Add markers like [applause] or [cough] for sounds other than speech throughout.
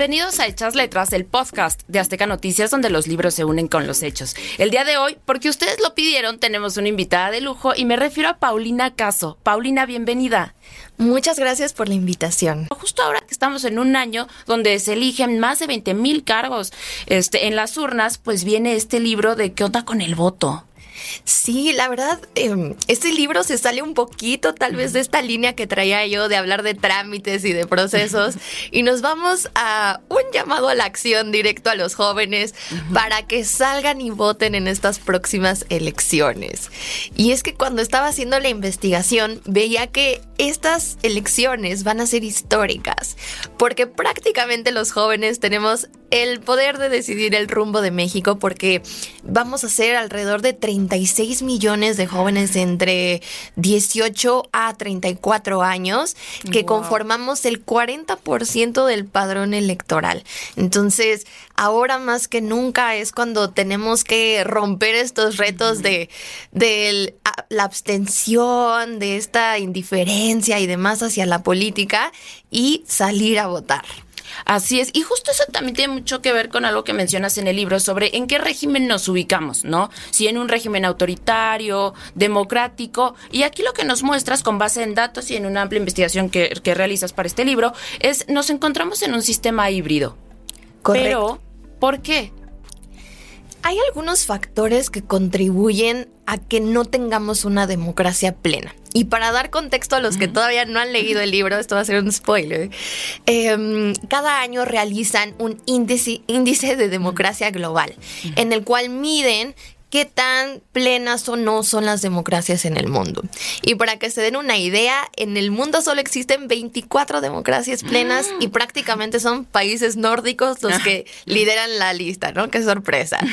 Bienvenidos a Hechas Letras, el podcast de Azteca Noticias donde los libros se unen con los hechos. El día de hoy, porque ustedes lo pidieron, tenemos una invitada de lujo y me refiero a Paulina Caso. Paulina, bienvenida. Muchas gracias por la invitación. Justo ahora que estamos en un año donde se eligen más de 20 mil cargos este, en las urnas, pues viene este libro de ¿Qué onda con el voto? Sí, la verdad, em, este libro se sale un poquito tal vez de esta línea que traía yo de hablar de trámites y de procesos [laughs] y nos vamos a un llamado a la acción directo a los jóvenes para que salgan y voten en estas próximas elecciones. Y es que cuando estaba haciendo la investigación veía que estas elecciones van a ser históricas porque prácticamente los jóvenes tenemos el poder de decidir el rumbo de México porque vamos a ser alrededor de 36 millones de jóvenes entre 18 a 34 años que conformamos el 40% del padrón electoral. Entonces, ahora más que nunca es cuando tenemos que romper estos retos de, de la abstención, de esta indiferencia y demás hacia la política y salir a votar. Así es, y justo eso también tiene mucho que ver con algo que mencionas en el libro sobre en qué régimen nos ubicamos, ¿no? Si en un régimen autoritario, democrático, y aquí lo que nos muestras con base en datos y en una amplia investigación que, que realizas para este libro es nos encontramos en un sistema híbrido. Correcto. Pero, ¿por qué? Hay algunos factores que contribuyen a que no tengamos una democracia plena. Y para dar contexto a los que todavía no han leído el libro, esto va a ser un spoiler, em, cada año realizan un índice, índice de democracia global, en el cual miden qué tan plenas o no son las democracias en el mundo. Y para que se den una idea, en el mundo solo existen 24 democracias plenas y ah. prácticamente son países nórdicos los que lideran la lista, ¿no? Qué sorpresa. [laughs]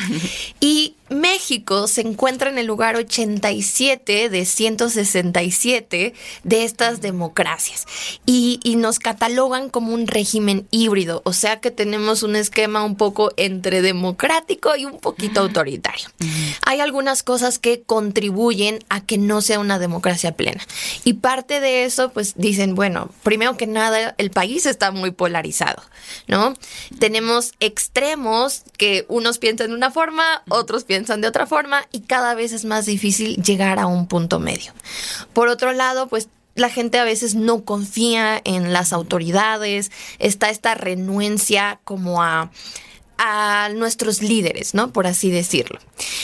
Y México se encuentra en el lugar 87 de 167 de estas democracias. Y, nos catalogan como un régimen híbrido, o sea que tenemos un esquema un poco entre democrático y un poquito autoritario. Hay algunas cosas que contribuyen a que no sea una democracia plena. Y parte de eso pues dicen, bueno, primero que nada el país está muy polarizado, ¿no? Tenemos extremos que unos piensan de una forma, otros piensan piensan de otra forma y cada vez es más difícil llegar a un punto medio. Por otro lado, pues la gente a veces no confía en las autoridades, está esta renuencia como a a nuestros líderes, ¿no? Por así decirlo.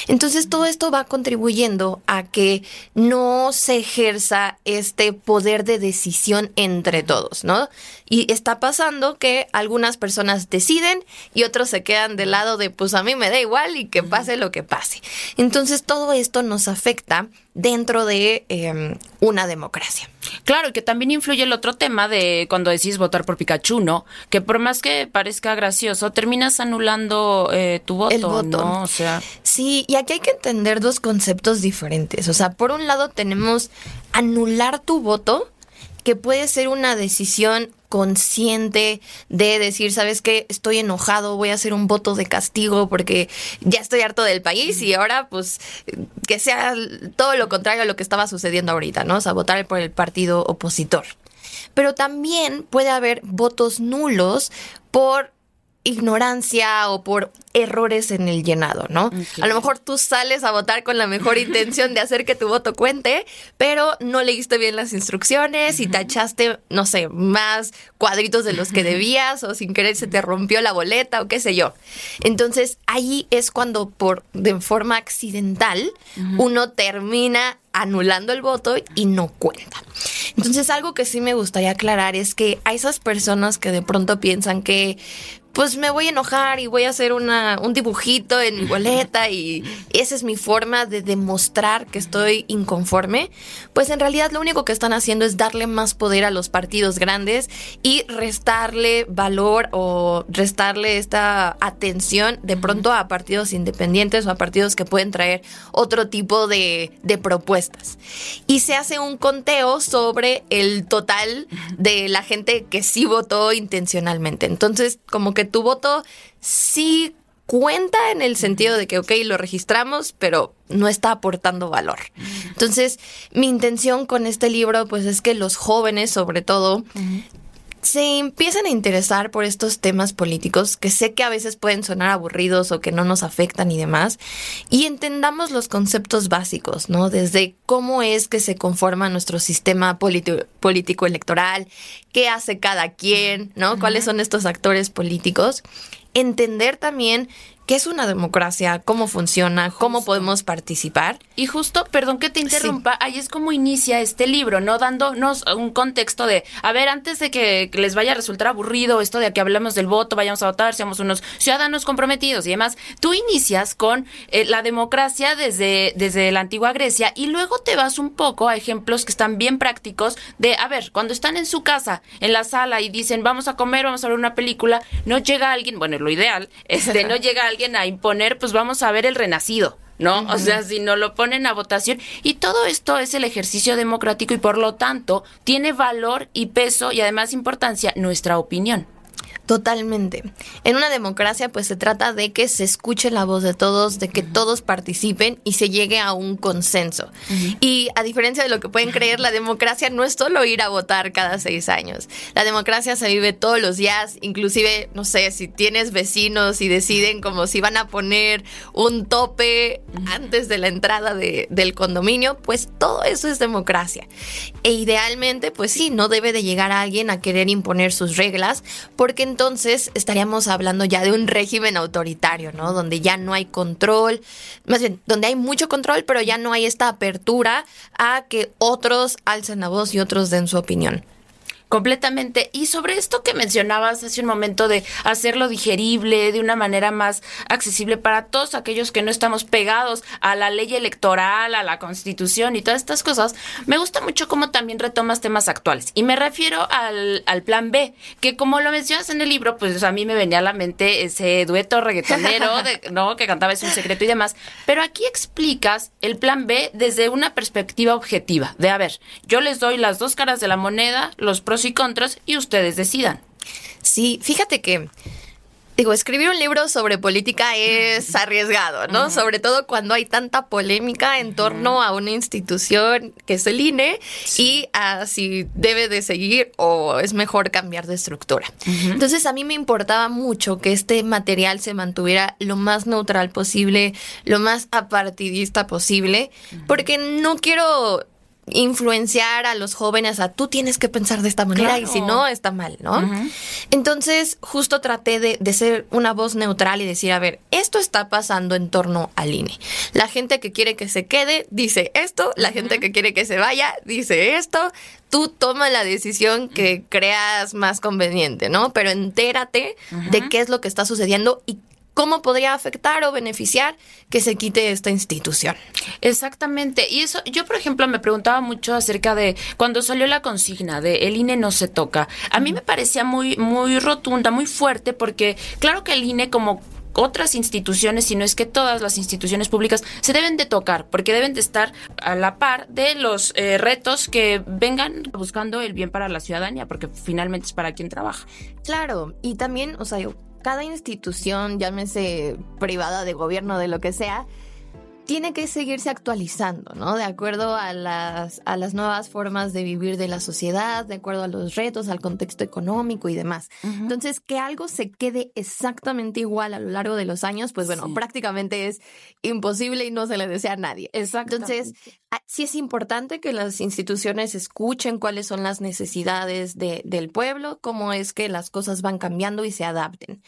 Entonces todo esto va contribuyendo a que no se ejerza este poder de decisión entre todos, ¿no? Y está pasando que algunas personas deciden y otros se quedan del lado de pues a mí me da igual y que pase lo que pase. Entonces todo esto nos afecta dentro de em, una democracia. Claro, y que también influye el otro tema de cuando decís votar por Pikachu, ¿no? Que por más que parezca gracioso, terminas anulando eh, tu voto, el voto. ¿no? O sea. Sí, y aquí hay que entender dos conceptos diferentes. O sea, por un lado tenemos anular tu voto, que puede ser una decisión consciente de decir, ¿sabes qué? Estoy enojado, voy a hacer un voto de castigo porque ya estoy harto del país y ahora pues que sea todo lo contrario a lo que estaba sucediendo ahorita, ¿no? O sea, votar por el partido opositor. Pero también puede haber votos nulos por ignorancia o por errores en el llenado, ¿no? A lo mejor tú sales a votar con la mejor intención de hacer que tu voto cuente, pero no leíste bien las instrucciones y tachaste, no sé, más cuadritos de los que debías o sin querer se te rompió la boleta o qué sé yo. Entonces, ahí es cuando por de forma accidental uno termina anulando el voto y no cuenta. Entonces, algo que sí me gustaría aclarar es que a esas personas que de pronto piensan que pues me voy a enojar y voy a hacer una, un dibujito en mi boleta y esa es mi forma de demostrar que estoy inconforme, pues en realidad lo único que están haciendo es darle más poder a los partidos grandes y restarle valor o restarle esta atención de pronto a partidos independientes o a partidos que pueden traer otro tipo de, de propuestas. Y se hace un conteo sobre el total de la gente que sí votó intencionalmente. Entonces, como que tu voto sí cuenta en el sentido de que, ok, lo registramos, pero no está aportando valor. Entonces, mi intención con este libro, pues es que los jóvenes, sobre todo, se empiezan a interesar por estos temas políticos que sé que a veces pueden sonar aburridos o que no nos afectan y demás, y entendamos los conceptos básicos, ¿no? Desde cómo es que se conforma nuestro sistema político electoral, qué hace cada quien, ¿no? ¿Cuáles son estos actores políticos? Entender también qué es una democracia, cómo funciona, cómo podemos participar. Y justo, perdón que te interrumpa, ahí es como inicia este libro, ¿no? Dándonos un contexto de, a ver, antes de que les vaya a resultar aburrido esto de que hablemos del voto, vayamos a votar, seamos unos ciudadanos comprometidos y demás, tú inicias con eh, la democracia desde, desde la antigua Grecia y luego te vas un poco a ejemplos que están bien prácticos de, a ver, cuando están en su casa, en la sala y dicen, vamos a comer, vamos a ver una película, no llega alguien, bueno, lo ideal, este, [laughs] no llega alguien a imponer, pues vamos a ver el renacido. ¿no? O sea, si no lo ponen a votación. Y todo esto es el ejercicio democrático y por lo tanto tiene valor y peso y además importancia nuestra opinión. Totalmente. En una democracia pues se trata de que se escuche la voz de todos, de que todos participen y se llegue a un consenso. Y a diferencia de lo que pueden creer, la democracia no es solo ir a votar cada seis años. La democracia se vive todos los días, inclusive, no sé, si tienes vecinos y deciden como si van a poner un tope antes de la entrada del condominio, pues todo eso es democracia. E idealmente, pues sí, no debe de llegar a alguien a querer imponer sus reglas, porque entonces estaríamos hablando ya de un régimen autoritario, ¿no? Donde ya no hay control, más bien, donde hay mucho control, pero ya no hay esta apertura a que otros alcen la voz y otros den su opinión. Completamente. Y sobre esto que mencionabas hace un momento de hacerlo digerible, de una manera más accesible para todos aquellos que no estamos pegados a la ley electoral, a la constitución y todas estas cosas, me gusta mucho cómo también retomas temas actuales. Y me refiero al, al plan B, que como lo mencionas en el libro, pues a mí me venía a la mente ese dueto reggaetonero, de, ¿no? Que cantaba Es un secreto y demás. Pero aquí explicas el plan B desde una perspectiva objetiva, de a ver, yo les doy las dos caras de la moneda, los y contras y ustedes decidan. Sí, fíjate que Digo, escribir un libro sobre política es arriesgado, ¿no? Sobre todo cuando hay tanta polémica en torno a una institución que es el INE y a si debe de seguir o es mejor cambiar de estructura. Entonces, a mí me importaba mucho que este material se mantuviera lo más neutral posible, lo más apartidista posible, porque no quiero influenciar a los jóvenes a tú tienes que pensar de esta manera y si no, está mal, ¿no? Entonces, justo traté de, ser una voz neutral y decir, a ver, esto está pasando en torno al INE. La gente que quiere que se quede dice esto, la gente que quiere que se vaya dice esto. Tú toma la decisión que creas más conveniente, ¿no? Pero entérate de qué es lo que está sucediendo y cómo podría afectar o beneficiar que se quite esta institución. Exactamente. Y eso, yo por ejemplo me preguntaba mucho acerca de cuando salió la consigna de el INE no se toca. A mí me parecía muy, muy rotunda, muy fuerte, porque claro que el INE como otras instituciones, si no es que todas las instituciones públicas se deben de tocar, porque deben de estar a la par de los eh, retos que vengan buscando el bien para la ciudadanía, porque finalmente es para quien trabaja. Claro, y también, o sea, cada institución, llámese privada, de gobierno, de lo que sea, tiene que seguirse actualizando, ¿no? De acuerdo a las, a las nuevas formas de vivir de la sociedad, de acuerdo a los retos, al contexto económico y demás. Entonces, que algo se quede exactamente igual a lo largo de los años, pues bueno, prácticamente es imposible y no se le desea a nadie. Entonces, ah, sí es importante que las instituciones escuchen cuáles son las necesidades de, del pueblo, cómo es que las cosas van cambiando y se adapten.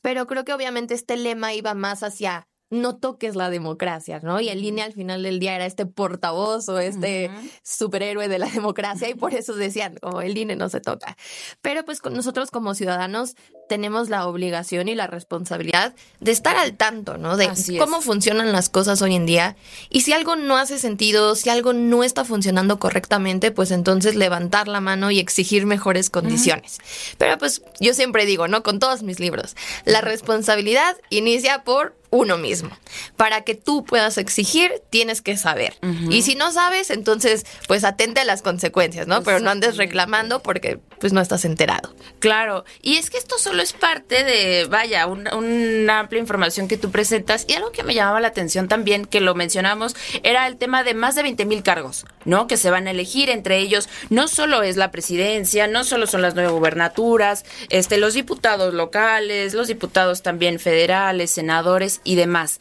Pero creo que obviamente este lema iba más hacia no toques la democracia, ¿no? Y el INE al final del día era este portavoz o este superhéroe de la [laughs] democracia y por eso decían, como el INE no se toca. Pero pues con nosotros como ciudadanos tenemos la obligación y la responsabilidad de estar al tanto, ¿no? De cómo funcionan las cosas hoy en día. Y si algo no hace sentido, si algo no está funcionando correctamente, pues entonces levantar la mano y exigir mejores condiciones. Pero pues yo siempre digo, ¿no? Con todos mis libros, la responsabilidad inicia por uno mismo. Para que tú puedas exigir, tienes que saber. Y si no sabes, entonces, pues atente a las consecuencias, ¿no? Pero no andes reclamando porque pues no estás enterado. Claro, y es que esto solo es parte de, vaya, una amplia información que tú presentas y algo que me llamaba la atención también, que lo mencionamos, era el tema de más de 20 mil cargos, ¿no? Que se van a elegir, entre ellos no solo es la presidencia, no solo son las nueve gubernaturas, este, los diputados locales, los diputados también federales, senadores y demás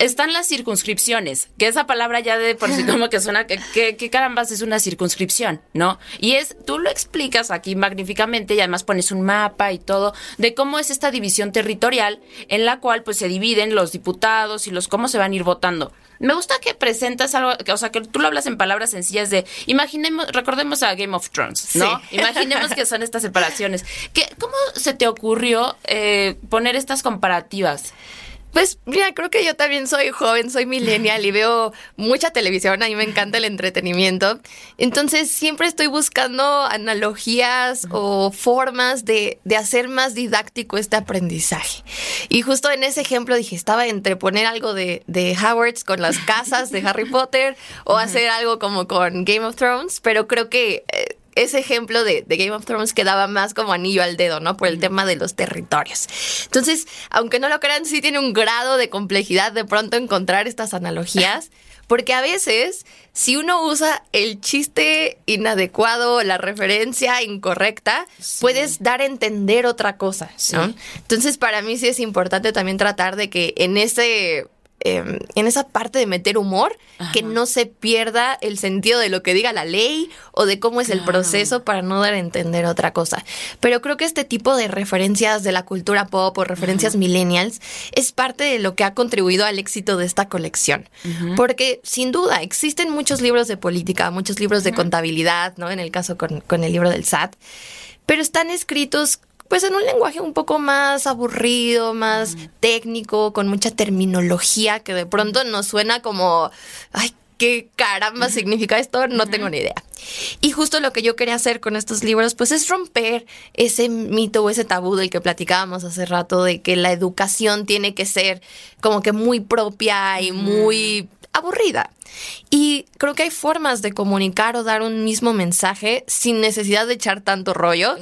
están las circunscripciones, que esa palabra ya de por sí [laughs] como que suena, que, que, carambas es una circunscripción, ¿no? Y es, tú lo explicas aquí magníficamente y además pones un mapa y todo de cómo es esta división territorial en la cual pues se dividen los diputados y los cómo se van a ir votando. Me gusta que presentas algo, o sea, que tú lo hablas en palabras sencillas de, imaginemos, recordemos a Game of Thrones, ¿no? [laughs] Imaginemos que son estas separaciones. ¿Qué, ¿Cómo se te ocurrió eh, poner estas comparativas? Pues mira, creo que yo también soy joven, soy millennial y veo mucha televisión, a mí me encanta el entretenimiento. Entonces siempre estoy buscando analogías o formas de, de hacer más didáctico este aprendizaje. Y justo en ese ejemplo dije, estaba entre poner algo de, de Howards con las casas de Harry [laughs] Potter o hacer algo como con Game of Thrones, pero creo que... Eh, ese ejemplo de, Game of Thrones quedaba más como anillo al dedo, ¿no? Por el tema de los territorios. Entonces, aunque no lo crean, sí tiene un grado de complejidad de pronto encontrar estas analogías, [laughs] porque a veces, si uno usa el chiste inadecuado, la referencia incorrecta, puedes dar a entender otra cosa, ¿no? Entonces, para mí sí es importante también tratar de que en ese Em, en esa parte de meter humor, que no se pierda el sentido de lo que diga la ley o de cómo es el proceso para no dar a entender otra cosa. Pero creo que este tipo de referencias de la cultura pop o referencias millennials es parte de lo que ha contribuido al éxito de esta colección. Porque sin duda existen muchos libros de política, muchos libros de contabilidad, ¿no? En el caso con, con el libro del SAT, pero están escritos pues en un lenguaje un poco más aburrido, más técnico, con mucha terminología que de pronto nos suena como, ay, qué caramba significa esto, no tengo ni idea. Y justo lo que yo quería hacer con estos libros, pues es romper ese mito o ese tabú del que platicábamos hace rato, de que la educación tiene que ser como que muy propia y muy aburrida. Y creo que hay formas de comunicar o dar un mismo mensaje sin necesidad de echar tanto rollo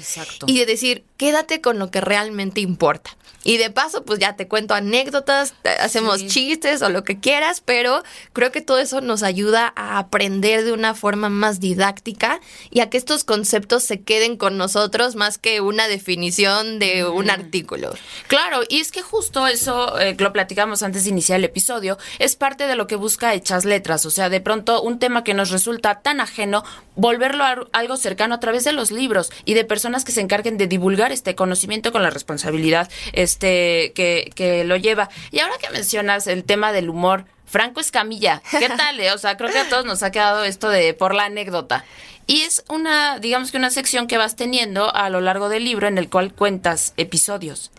y de decir, quédate con lo que realmente importa. Y de paso, pues ya te cuento anécdotas, hacemos chistes o lo que quieras, pero creo que todo eso nos ayuda a aprender de una forma más didáctica y a que estos conceptos se queden con nosotros más que una definición de un artículo. Claro, y es que justo eso, eh, lo platicamos antes de iniciar el episodio, es parte de lo que busca Hechas Letras, o sea, de pronto un tema que nos resulta tan ajeno, volverlo a algo cercano a través de los libros y de personas que se encarguen de divulgar este conocimiento con la responsabilidad este que, que lo lleva. Y ahora que mencionas el tema del humor, Franco Escamilla, ¿qué [laughs] tal? Eh? O sea, creo que a todos nos ha quedado esto de por la anécdota. Y es una, digamos que una sección que vas teniendo a lo largo del libro en el cual cuentas episodios.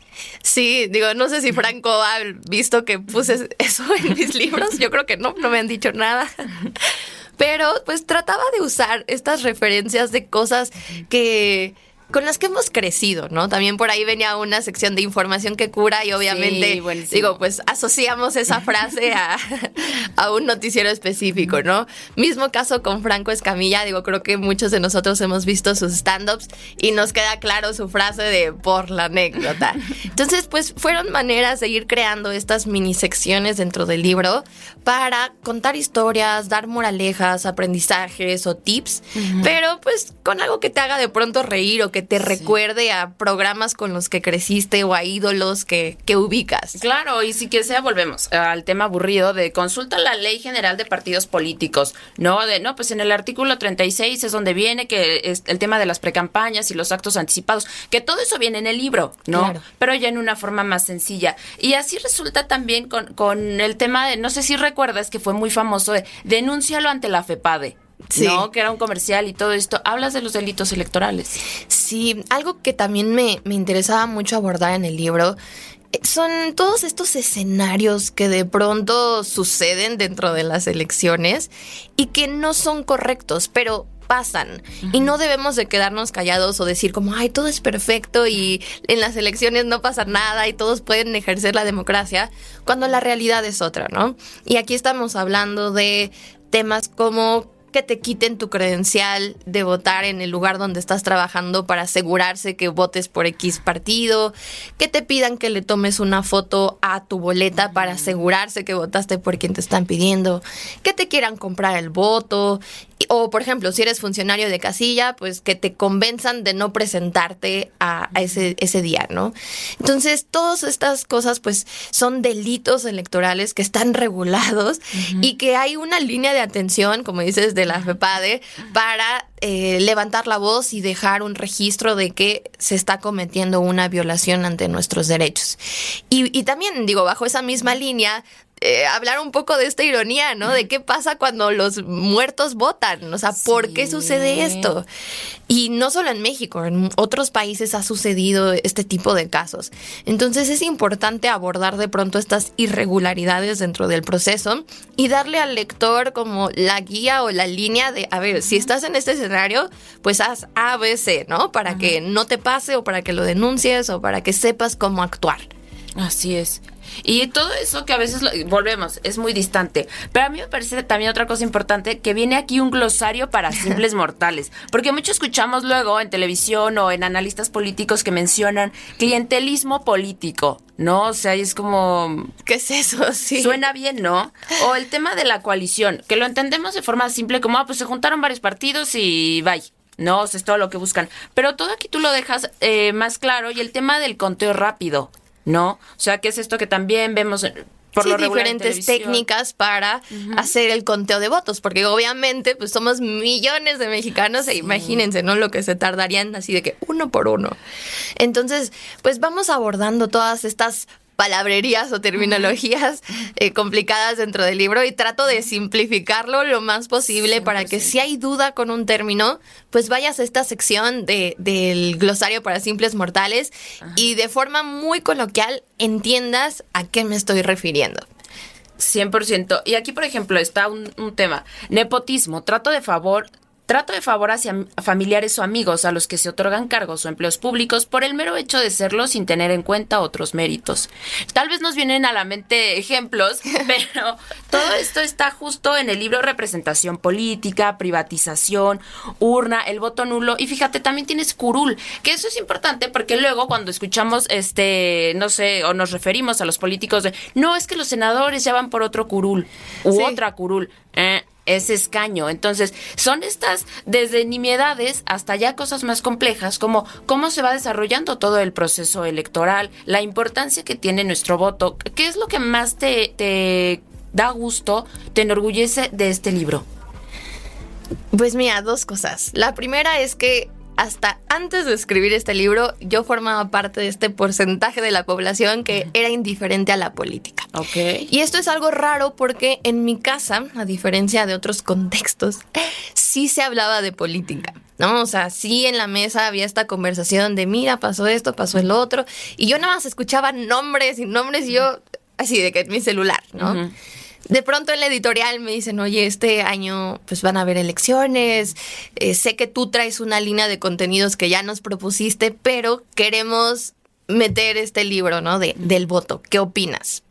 Sí, digo, no sé si Franco ha visto que puse eso en mis libros. Yo creo que no, no me han dicho nada. [laughs] Pero pues trataba de usar estas referencias de cosas que con las que hemos crecido, ¿no? También por ahí venía una sección de información que cura y obviamente, digo, pues asociamos esa [laughs] frase a, a, un noticiero específico, ¿no? Mismo caso con Franco Escamilla, digo, creo que muchos de nosotros hemos visto sus stand-ups y nos queda claro su frase de por la anécdota. [laughs] Entonces, pues fueron maneras de ir creando estas mini secciones dentro del libro para contar historias, dar moralejas, aprendizajes o tips, pero pues con algo que te haga de pronto reír o que te recuerde a programas con los que creciste o a ídolos que, que ubicas. Claro, y si que sea, volvemos al tema aburrido de consulta la ley general de partidos políticos, ¿no? De, no, pues en el artículo 36 es donde viene que es el tema de las precampañas y los actos anticipados, que todo eso viene en el libro, ¿no? Pero ya en una forma más sencilla. Y así resulta también con, con el tema de, no sé si recuerdas que fue muy famoso de denúncialo ante la FEPADE. ¿no? Que era un comercial y todo esto. Hablas de los delitos electorales. Sí, algo que también me, me interesaba mucho abordar en el libro eh, son todos estos escenarios que de pronto suceden dentro de las elecciones y que no son correctos, pero pasan. Y no debemos de quedarnos callados o decir como, ay, todo es perfecto y en las elecciones no pasa nada y todos pueden ejercer la democracia, cuando la realidad es otra, ¿no? Y aquí estamos hablando de temas como que te quiten tu credencial de votar en el lugar donde estás trabajando para asegurarse que votes por X partido, que te pidan que le tomes una foto a tu boleta para asegurarse que votaste por quien te están pidiendo, que te quieran comprar el voto, o por ejemplo, si eres funcionario de casilla, pues que te convenzan de no presentarte a, ese, ese día, ¿no? Entonces, todas estas cosas pues son delitos electorales que están regulados y que hay una línea de atención, como dices, de la FEPADE para eh, levantar la voz y dejar un registro de que se está cometiendo una violación ante nuestros derechos. Y, y también, digo, bajo esa misma línea, eh, hablar un poco de esta ironía, ¿no? De qué pasa cuando los muertos votan, o sea, ¿por qué sucede esto? Y no solo en México, en otros países ha sucedido este tipo de casos. Entonces es importante abordar de pronto estas irregularidades dentro del proceso y darle al lector como la guía o la línea de, a ver, si estás en este escenario, pues haz A, B, C, ¿no? Para que no te pase o para que lo denuncies o para que sepas cómo actuar. Así es. Y todo eso que a veces volvemos, es muy distante. Pero a mí me parece también otra cosa importante, que viene aquí un glosario para simples [laughs] mortales. Porque mucho escuchamos luego en televisión o en analistas políticos que mencionan clientelismo político, ¿no? O sea, es como... ¿Qué es eso? [laughs] Sí. Suena bien, ¿no? O el tema de la coalición, que lo entendemos de forma simple como, ah, pues se juntaron varios partidos y bye. No, o es todo lo que buscan. Pero todo aquí tú lo dejas eh, más claro y el tema del conteo rápido. ¿No? O sea, ¿qué es esto que también vemos por sí, diferentes técnicas para hacer el conteo de votos, porque obviamente pues somos millones de mexicanos e imagínense, ¿no? Lo que se tardarían así de que uno por uno. Entonces, pues vamos abordando todas estas palabrerías o terminologías eh, complicadas dentro del libro y trato de simplificarlo lo más posible para que si hay duda con un término, pues vayas a esta sección de, del glosario para simples mortales y de forma muy coloquial entiendas a qué me estoy refiriendo. 100%. Y aquí, por ejemplo, está un, un tema. Nepotismo, trato de favor trato de favor hacia familiares o amigos a los que se otorgan cargos o empleos públicos por el mero hecho de serlo sin tener en cuenta otros méritos. Tal vez nos vienen a la mente ejemplos, [laughs] pero todo esto está justo en el libro Representación Política, Privatización, Urna, el voto nulo y fíjate, también tienes curul, que eso es importante porque luego cuando escuchamos este, no sé, o nos referimos a los políticos de, no, es que los senadores ya van por otro curul u otra curul. Eh, ese escaño. Entonces, son estas desde nimiedades hasta ya cosas más complejas, como cómo se va desarrollando todo el proceso electoral, la importancia que tiene nuestro voto. ¿Qué es lo que más te, te da gusto, te enorgullece de este libro? Pues mira, dos cosas. La primera es que hasta antes de escribir este libro, yo formaba parte de este porcentaje de la población que era indiferente a la política. Ok. Y esto es algo raro porque en mi casa, a diferencia de otros contextos, sí se hablaba de política. ¿no? O sea, sí en la mesa había esta conversación de, mira, pasó esto, pasó el otro, y yo nada más escuchaba nombres y nombres y yo, así de que mi celular, ¿no? De pronto en la editorial me dicen, oye, este año pues van a haber elecciones, eh, sé que tú traes una línea de contenidos que ya nos propusiste, pero queremos meter este libro, ¿no? De, del voto. ¿Qué opinas?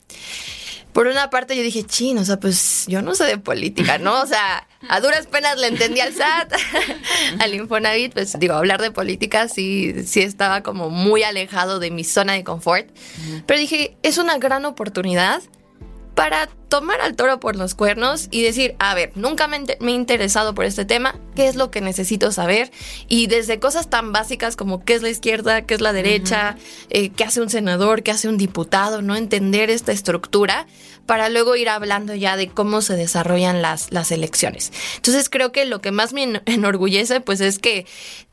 Por una parte yo dije, chino, o sea, pues yo no sé de política, ¿no? O sea, a duras penas le entendí al SAT, [laughs] al Infonavit, pues digo, hablar de política sí, sí estaba como muy alejado de mi zona de confort. Pero dije, es una gran oportunidad para tomar al toro por los cuernos y decir, a ver, nunca me, he interesado por este tema, ¿qué es lo que necesito saber? Y desde cosas tan básicas como qué es la izquierda, qué es la derecha, eh, qué hace un senador, qué hace un diputado, ¿no? Entender esta estructura para luego ir hablando ya de cómo se desarrollan las, las elecciones. Entonces creo que lo que más me [laughs] enorgullece pues es que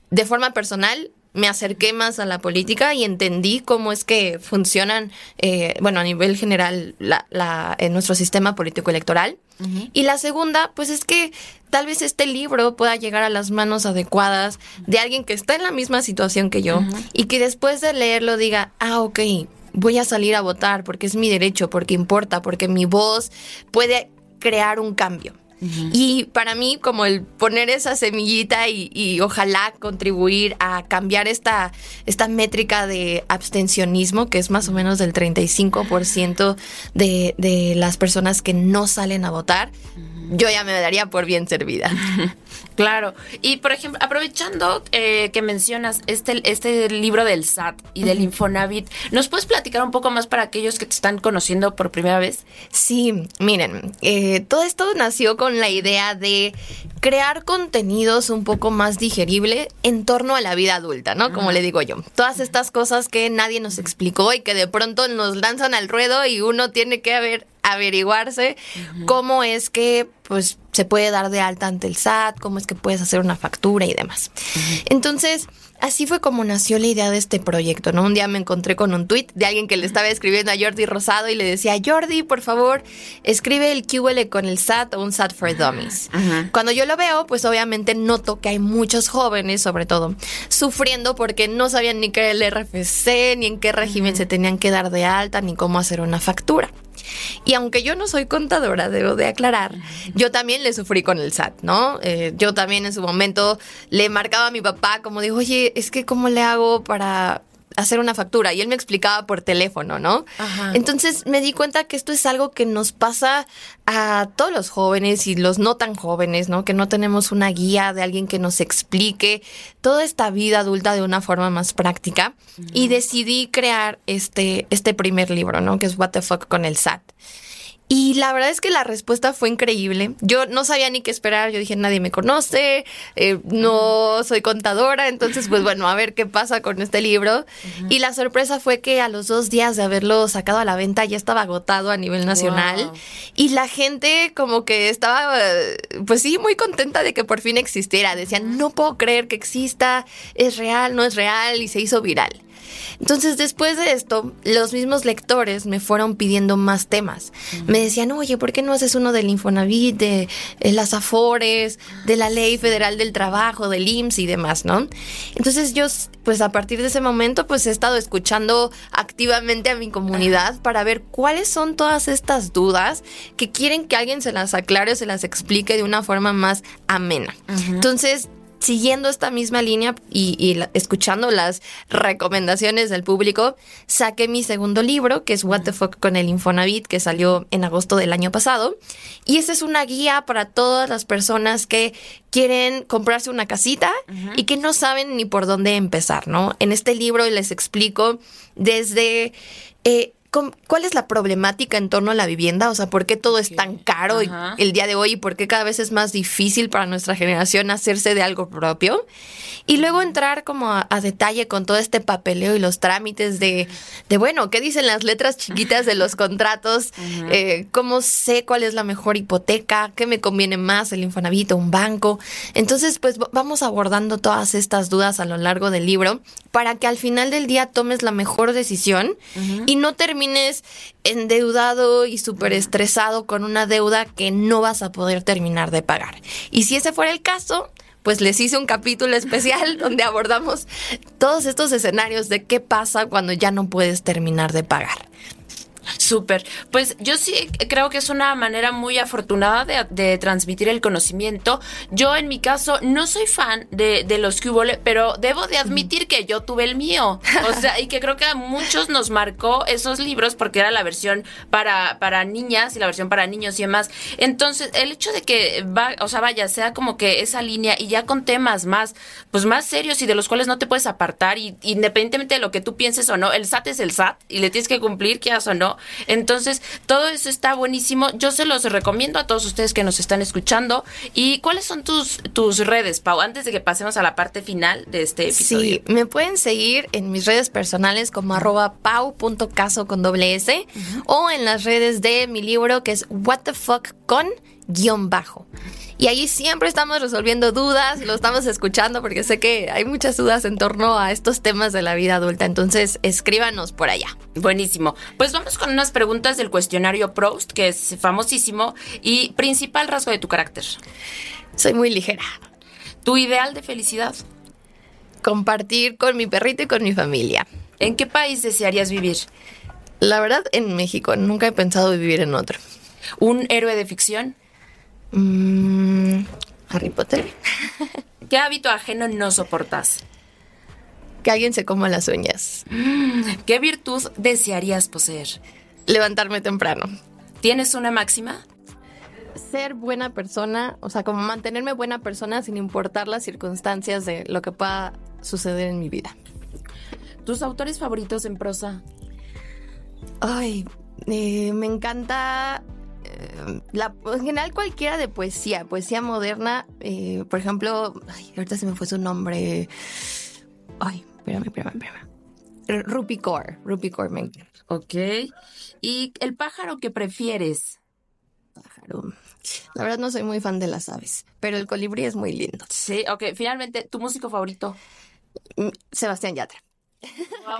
de forma personal me acerqué más a la política y entendí cómo es que funcionan, eh, bueno, a nivel general, la, en nuestro sistema político electoral. Y la segunda, pues es que tal vez este libro pueda llegar a las manos adecuadas de alguien que está en la misma situación que yo y que después de leerlo diga, ah, ok, voy a salir a votar porque es mi derecho, porque importa, porque mi voz puede crear un cambio. Y para mí, como el poner esa semillita y, ojalá contribuir a cambiar esta, esta métrica de abstencionismo, que es más o menos del 35% de, de las personas que no salen a votar, yo ya me daría por bien servida. [laughs] Claro. Y por ejemplo, aprovechando eh, que mencionas este, este libro del SAT y del Infonavit, ¿nos puedes platicar un poco más para aquellos que te están conociendo por primera vez? Sí, miren, eh, todo esto nació con la idea de crear contenidos un poco más digerible en torno a la vida adulta, ¿no? Como le digo yo. Todas estas cosas que nadie nos explicó y que de pronto nos lanzan al ruedo y uno tiene que haber averiguarse cómo es que pues se puede dar de alta ante el SAT, cómo es que puedes hacer una factura y demás. Entonces, así fue como nació la idea de este proyecto, ¿no? Un día me encontré con un tweet de alguien que le estaba escribiendo a Jordi Rosado y le decía, Jordi, por favor, escribe el QL con el SAT o un SAT for Dummies. Cuando yo lo veo, pues obviamente noto que hay muchos jóvenes, sobre todo, sufriendo porque no sabían ni qué era el RFC, ni en qué régimen se tenían que dar de alta, ni cómo hacer una factura. Y aunque yo no soy contadora, debo de aclarar, yo también le sufrí con el SAT, ¿no? Eh, yo también en su momento le marcaba a mi papá como dijo, oye, es que ¿cómo le hago para hacer una factura y él me explicaba por teléfono, ¿no? Entonces me di cuenta que esto es algo que nos pasa a todos los jóvenes y los no tan jóvenes, ¿no? Que no tenemos una guía de alguien que nos explique toda esta vida adulta de una forma más práctica y decidí crear este este primer libro, ¿no? Que es What the fuck con el SAT. Y la verdad es que la respuesta fue increíble. Yo no sabía ni qué esperar. Yo dije, nadie me conoce, eh, no soy contadora. Entonces, pues bueno, a ver qué pasa con este libro. Y la sorpresa fue que a los dos días de haberlo sacado a la venta ya estaba agotado a nivel nacional. Y la gente como que estaba, pues sí, muy contenta de que por fin existiera. Decían, no puedo creer que exista, es real, no es real. Y se hizo viral. Entonces, después de esto, los mismos lectores me fueron pidiendo más temas. Me decían, oye, ¿por qué no haces uno del Infonavit, de, eh, las Afores, de la Ley Federal del Trabajo, del IMSS y demás, ¿no? Entonces, yo, pues a partir de ese momento, pues he estado escuchando activamente a mi comunidad para ver cuáles son todas estas dudas que quieren que alguien se las aclare o se las explique de una forma más amena. Entonces, siguiendo esta misma línea y, escuchando las recomendaciones del público, saqué mi segundo libro, que es What the Fuck con el Infonavit, que salió en agosto del año pasado. Y esta es una guía para todas las personas que quieren comprarse una casita y que no saben ni por dónde empezar, ¿no? En este libro les explico desde... Eh, ¿Cuál es la problemática en torno a la vivienda? O sea, ¿por qué todo es tan caro el día de hoy y por qué cada vez es más difícil para nuestra generación hacerse de algo propio? Y luego entrar como a, detalle con todo este papeleo y los trámites de, de, bueno, ¿qué dicen las letras chiquitas de los [laughs] contratos? Eh, ¿Cómo sé cuál es la mejor hipoteca? ¿Qué me conviene más, el Infonavit o un banco? Entonces, pues vamos abordando todas estas dudas a lo largo del libro para que al final del día tomes la mejor decisión y no termines endeudado y súper estresado con una deuda que no vas a poder terminar de pagar. Y si ese fuera el caso, pues les hice un capítulo especial [laughs] donde abordamos todos estos escenarios de qué pasa cuando ya no puedes terminar de pagar. Súper. Pues yo sí creo que es una manera muy afortunada de, transmitir el conocimiento. Yo en mi caso no soy fan de, los cubole, pero debo de admitir que yo tuve el mío. O sea, y que creo que a muchos nos marcó esos libros porque era la versión para, para niñas y la versión para niños y demás. Entonces, el hecho de que va, o sea, vaya, sea como que esa línea y ya con temas más, pues más serios y de los cuales no te puedes apartar y independientemente de lo que tú pienses o no, el SAT es el SAT y le tienes que cumplir, quieras o no entonces, todo eso está buenísimo. Yo se los recomiendo a todos ustedes que nos están escuchando. ¿Y cuáles son tus, tus redes, Pau? Antes de que pasemos a la parte final de este episodio. Sí, me pueden seguir en mis redes personales como arroba pau.caso con doble S o en las redes de mi libro que es What the Fuck con guion bajo. Y ahí siempre estamos resolviendo dudas, lo estamos escuchando porque sé que hay muchas dudas en torno a estos temas de la vida adulta. Entonces, escríbanos por allá. Buenísimo. Pues vamos con unas preguntas del cuestionario Proust, que es famosísimo, y principal rasgo de tu carácter. Soy muy ligera. ¿Tu ideal de felicidad? Compartir con mi perrito y con mi familia. ¿En qué país desearías vivir? La verdad, en México. Nunca he pensado vivir en otro. ¿Un héroe de ficción? Mm, Harry Potter. [laughs] ¿Qué hábito ajeno no soportas? Que alguien se coma las uñas. ¿Qué virtud desearías poseer? Levantarme temprano. ¿Tienes una máxima? ser buena persona, o sea, como mantenerme buena persona sin importar las circunstancias de lo que pueda suceder en mi vida. ¿Tus autores favoritos en prosa? Ay, eh, me encanta la, en general cualquiera de poesía, poesía moderna, eh, por ejemplo, ay, ahorita se me fue su nombre. Ay, espérame, espérame, espérame. Rupi Kaur, Rupi Kaur me encanta. Ok. ¿Y el pájaro que prefieres? Pájaro. La verdad no soy muy fan de las aves, pero el colibrí es muy lindo. Sí, ok. Finalmente, ¿tu músico favorito? Mm, Sebastián Yatra.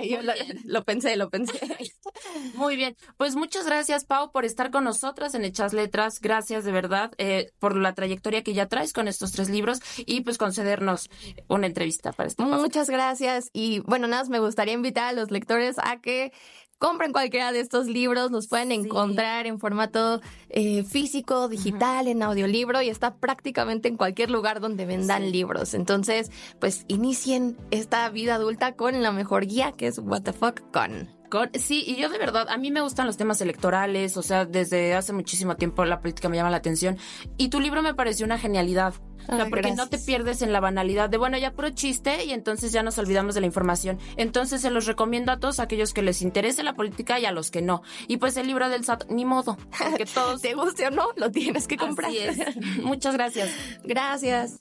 Yo lo, lo pensé, lo pensé. [laughs] Muy bien, pues muchas gracias Pau por estar con nosotras en Hechas Letras, gracias de verdad eh, por la trayectoria que ya traes con estos tres libros y pues concedernos una entrevista para este podcast. Muchas gracias y bueno, nada más me gustaría invitar a los lectores a que compren cualquiera de estos libros, los pueden encontrar en formato eh, físico, digital, en audiolibro y está prácticamente en cualquier lugar donde vendan libros. Entonces, pues inicien esta vida adulta con la mejor guía que es What the Fuck Con. Con- sí, y yo de verdad, a mí me gustan los temas electorales, o sea, desde hace muchísimo tiempo la política me llama la atención. Y tu libro me pareció una genialidad. Ay, porque no te pierdes en la banalidad de, bueno, ya puro chiste y entonces ya nos olvidamos de la información. Entonces se los recomiendo a todos aquellos que les interese la política y a los que no. Y pues el libro del SAT, ni modo, porque [laughs] todos... Te guste o no, lo tienes que comprar. Así es. [laughs] Muchas gracias. Gracias.